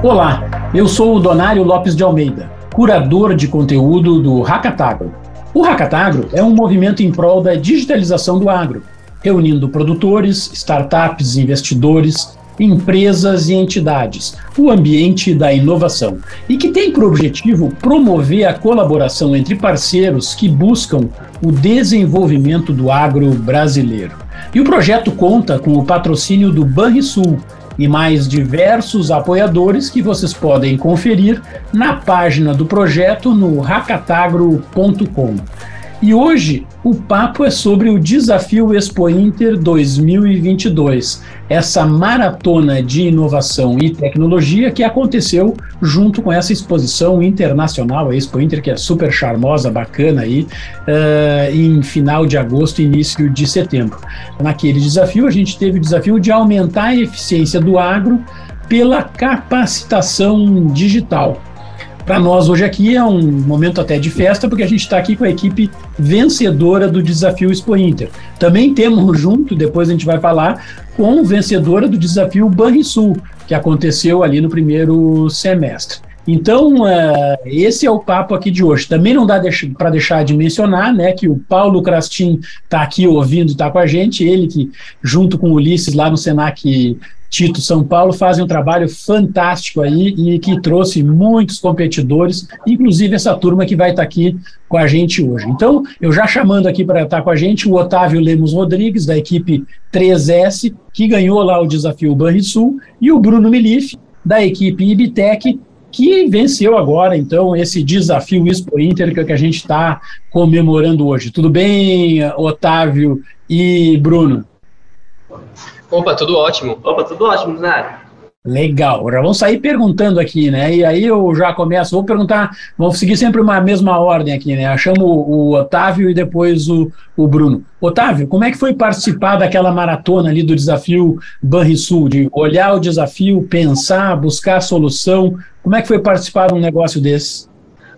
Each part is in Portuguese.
Olá, eu sou o Donário Lopes de Almeida, curador de conteúdo do Hackatagro. O Hackatagro é um movimento em prol da digitalização do agro, reunindo produtores, startups, investidores, empresas e entidades, o ambiente da inovação, e que tem por objetivo promover a colaboração entre parceiros que buscam o desenvolvimento do agro brasileiro. E o projeto conta com o patrocínio do Banrisul, e mais diversos apoiadores que vocês podem conferir na página do projeto no racatagro.com. E hoje o papo é sobre o Desafio Expo Inter 2022, essa maratona de inovação e tecnologia que aconteceu junto com essa exposição internacional, a Expo Inter, que é super charmosa, bacana aí, uh, em final de agosto, início de setembro. Naquele desafio, a gente teve o desafio de aumentar a eficiência do agro pela capacitação digital. Para nós hoje aqui é um momento até de festa, porque a gente está aqui com a equipe vencedora do desafio Expo Inter. Também temos junto, depois a gente vai falar, com vencedora do desafio Banrisul, que aconteceu ali no primeiro semestre. Então, uh, esse é o papo aqui de hoje. Também não dá deix para deixar de mencionar né, que o Paulo Crastin está aqui ouvindo, está com a gente, ele que, junto com o Ulisses, lá no Senac Tito São Paulo fazem um trabalho fantástico aí e que trouxe muitos competidores, inclusive essa turma que vai estar aqui com a gente hoje. Então, eu já chamando aqui para estar com a gente o Otávio Lemos Rodrigues, da equipe 3S, que ganhou lá o desafio Banrisul, e o Bruno Milif, da equipe Ibitec, que venceu agora, então, esse desafio Expo Inter que a gente está comemorando hoje. Tudo bem, Otávio e Bruno? Opa, tudo ótimo. Opa, tudo ótimo, Nário. Legal, já vamos sair perguntando aqui, né? E aí eu já começo, vou perguntar, vamos seguir sempre uma mesma ordem aqui, né? Eu chamo o Otávio e depois o, o Bruno. Otávio, como é que foi participar daquela maratona ali do desafio Banrisul, de olhar o desafio, pensar, buscar a solução? Como é que foi participar de um negócio desse?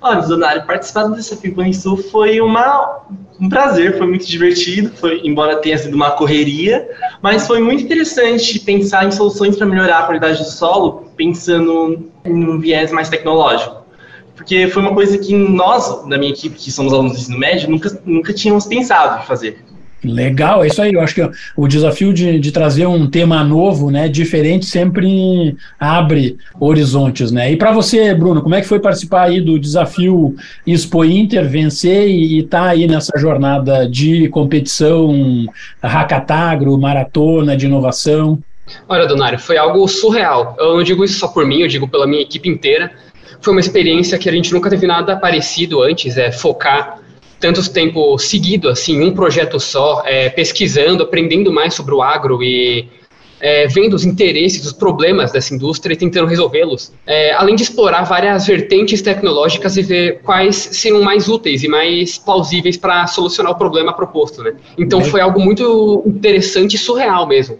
Olha, Donário, participar do Desafio Banrisul foi uma, um prazer, foi muito divertido, foi, embora tenha sido uma correria, mas foi muito interessante pensar em soluções para melhorar a qualidade do solo, pensando em um viés mais tecnológico. Porque foi uma coisa que nós, da minha equipe, que somos alunos do ensino médio, nunca, nunca tínhamos pensado em fazer. Legal, é isso aí. Eu acho que o desafio de, de trazer um tema novo, né, diferente, sempre abre horizontes, né? E para você, Bruno, como é que foi participar aí do desafio Expo Inter, vencer e estar tá aí nessa jornada de competição, hackatagro, maratona de inovação? Olha, Donário, foi algo surreal. Eu não digo isso só por mim, eu digo pela minha equipe inteira. Foi uma experiência que a gente nunca teve nada parecido antes, é focar tanto tempo seguido, assim, um projeto só, é, pesquisando, aprendendo mais sobre o agro e é, vendo os interesses, os problemas dessa indústria e tentando resolvê-los, é, além de explorar várias vertentes tecnológicas e ver quais seriam mais úteis e mais plausíveis para solucionar o problema proposto, né? Então foi algo muito interessante e surreal mesmo.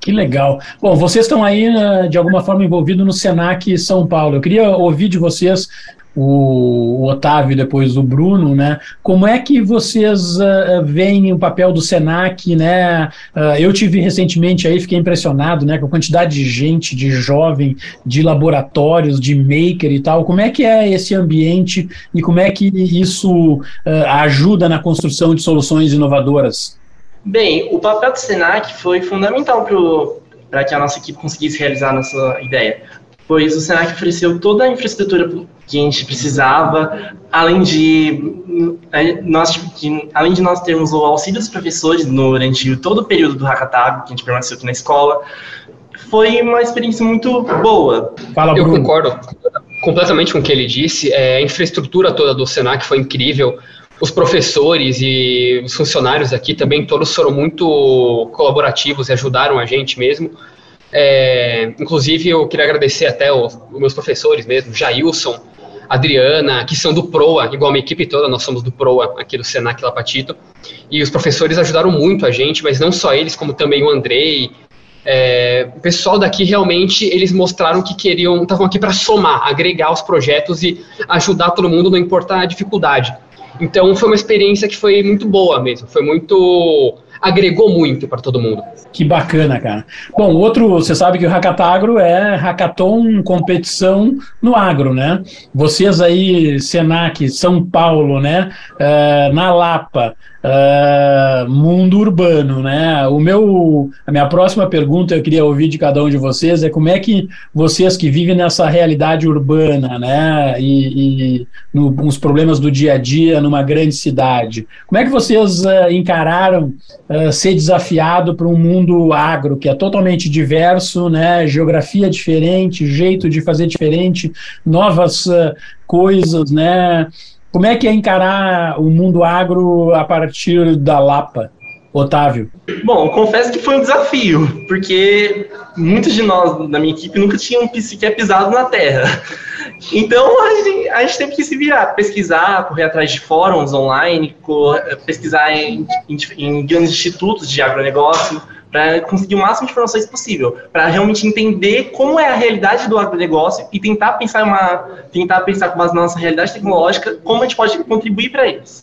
Que legal. Bom, vocês estão aí, né, de alguma forma, envolvidos no Senac São Paulo. Eu queria ouvir de vocês o, Otávio depois o Bruno, né? Como é que vocês uh, veem o papel do Senac, né? Uh, eu tive recentemente aí, fiquei impressionado, né, com a quantidade de gente, de jovem, de laboratórios, de maker e tal. Como é que é esse ambiente e como é que isso uh, ajuda na construção de soluções inovadoras? Bem, o papel do Senac foi fundamental para que a nossa equipe conseguisse realizar a nossa ideia pois o Senac ofereceu toda a infraestrutura que a gente precisava, além de nós, além de nós termos o auxílio dos professores durante todo o período do Hackathon, que a gente permaneceu aqui na escola, foi uma experiência muito boa. Fala, Eu concordo completamente com o que ele disse. É, a infraestrutura toda do Senac foi incrível. Os professores e os funcionários aqui também todos foram muito colaborativos e ajudaram a gente mesmo. É, inclusive, eu queria agradecer até os, os, meus professores mesmo, Jailson, Adriana, que são do PROA, igual a minha equipe toda, nós somos do PROA aqui do Senac Lapatito. E os professores ajudaram muito a gente, mas não só eles, como também o Andrei. É, o pessoal daqui realmente eles mostraram que queriam, estavam aqui para somar, agregar os projetos e ajudar todo mundo, não importa a dificuldade. Então foi uma experiência que foi muito boa mesmo, foi muito agregou muito para todo mundo. Que bacana, cara. Bom, outro, você sabe que o Hackatagro é hackathon competição no agro, né? Vocês aí, Senac, São Paulo, né? Uh, na Lapa, uh, mundo urbano, né? O meu, a minha próxima pergunta eu queria ouvir de cada um de vocês é como é que vocês que vivem nessa realidade urbana, né? E, e no, os problemas do dia a dia numa grande cidade, como é que vocês uh, encararam ser desafiado para um mundo agro que é totalmente diverso, né? Geografia diferente, jeito de fazer diferente, novas coisas, né? Como é que é encarar o mundo agro a partir da Lapa? Otávio? Bom, confesso que foi um desafio, porque muitos de nós da minha equipe nunca tinham sequer pisado na terra. Então a gente, a gente teve que se virar, pesquisar, correr atrás de fóruns online, pesquisar em, em, em grandes institutos de agronegócio, para conseguir o máximo de informações possível, para realmente entender como é a realidade do agronegócio e tentar pensar uma, tentar pensar com base na nossa realidade tecnológica, como a gente pode contribuir para eles.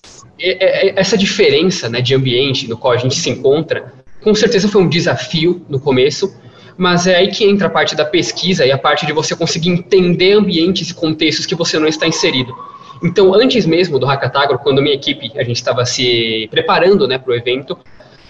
Essa diferença né, de ambiente no qual a gente se encontra, com certeza foi um desafio no começo, mas é aí que entra a parte da pesquisa e a parte de você conseguir entender ambientes e contextos que você não está inserido. Então, antes mesmo do Hackatagro, quando minha equipe, a gente estava se preparando né, para o evento,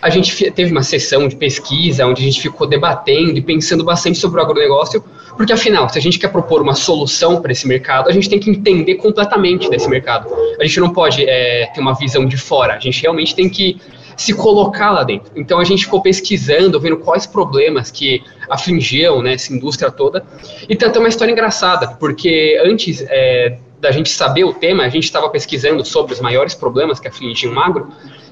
a gente teve uma sessão de pesquisa onde a gente ficou debatendo e pensando bastante sobre o agronegócio, porque afinal, se a gente quer propor uma solução para esse mercado, a gente tem que entender completamente desse mercado. A gente não pode é, ter uma visão de fora, a gente realmente tem que se colocar lá dentro. Então a gente ficou pesquisando, vendo quais problemas que afligiam né, essa indústria toda. E tem até uma história engraçada, porque antes é, da gente saber o tema, a gente estava pesquisando sobre os maiores problemas que afligiam o agro,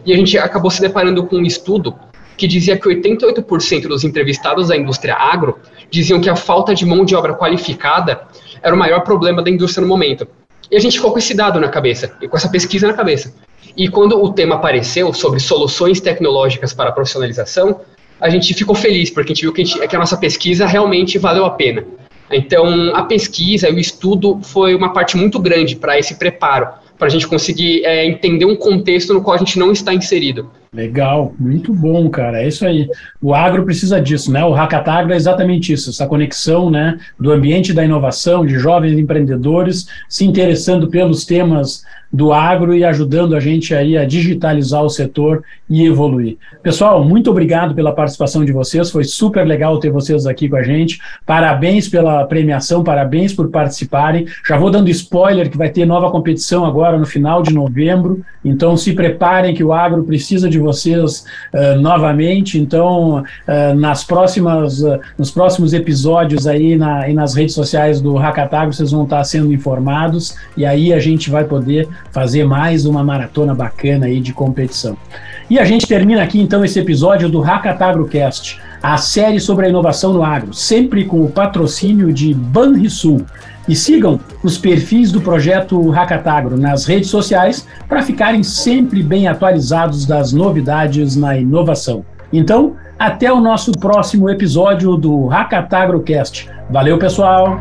e a gente acabou se deparando com um estudo que dizia que 88% dos entrevistados da indústria agro diziam que a falta de mão de obra qualificada era o maior problema da indústria no momento. E a gente ficou com esse dado na cabeça, e com essa pesquisa na cabeça. E quando o tema apareceu sobre soluções tecnológicas para a profissionalização, a gente ficou feliz, porque a gente viu que a, gente, que a nossa pesquisa realmente valeu a pena. Então, a pesquisa e o estudo foi uma parte muito grande para esse preparo para a gente conseguir é, entender um contexto no qual a gente não está inserido. Legal, muito bom, cara. É isso aí. O agro precisa disso, né? O Hackatagro é exatamente isso, essa conexão, né, do ambiente da inovação, de jovens empreendedores se interessando pelos temas do agro e ajudando a gente aí a digitalizar o setor e evoluir. Pessoal, muito obrigado pela participação de vocês, foi super legal ter vocês aqui com a gente. Parabéns pela premiação, parabéns por participarem. Já vou dando spoiler que vai ter nova competição agora no final de novembro, então se preparem que o agro precisa de vocês uh, novamente. Então, uh, nas próximas, uh, nos próximos episódios aí na, e nas redes sociais do Hackatagro, vocês vão estar sendo informados e aí a gente vai poder fazer mais uma maratona bacana aí de competição. E a gente termina aqui então esse episódio do Hackatagrocast, a série sobre a inovação no agro, sempre com o patrocínio de Banrisul. E sigam os perfis do projeto Hackatagro nas redes sociais para ficarem sempre bem atualizados das novidades na inovação. Então, até o nosso próximo episódio do Hackatagrocast. Valeu, pessoal!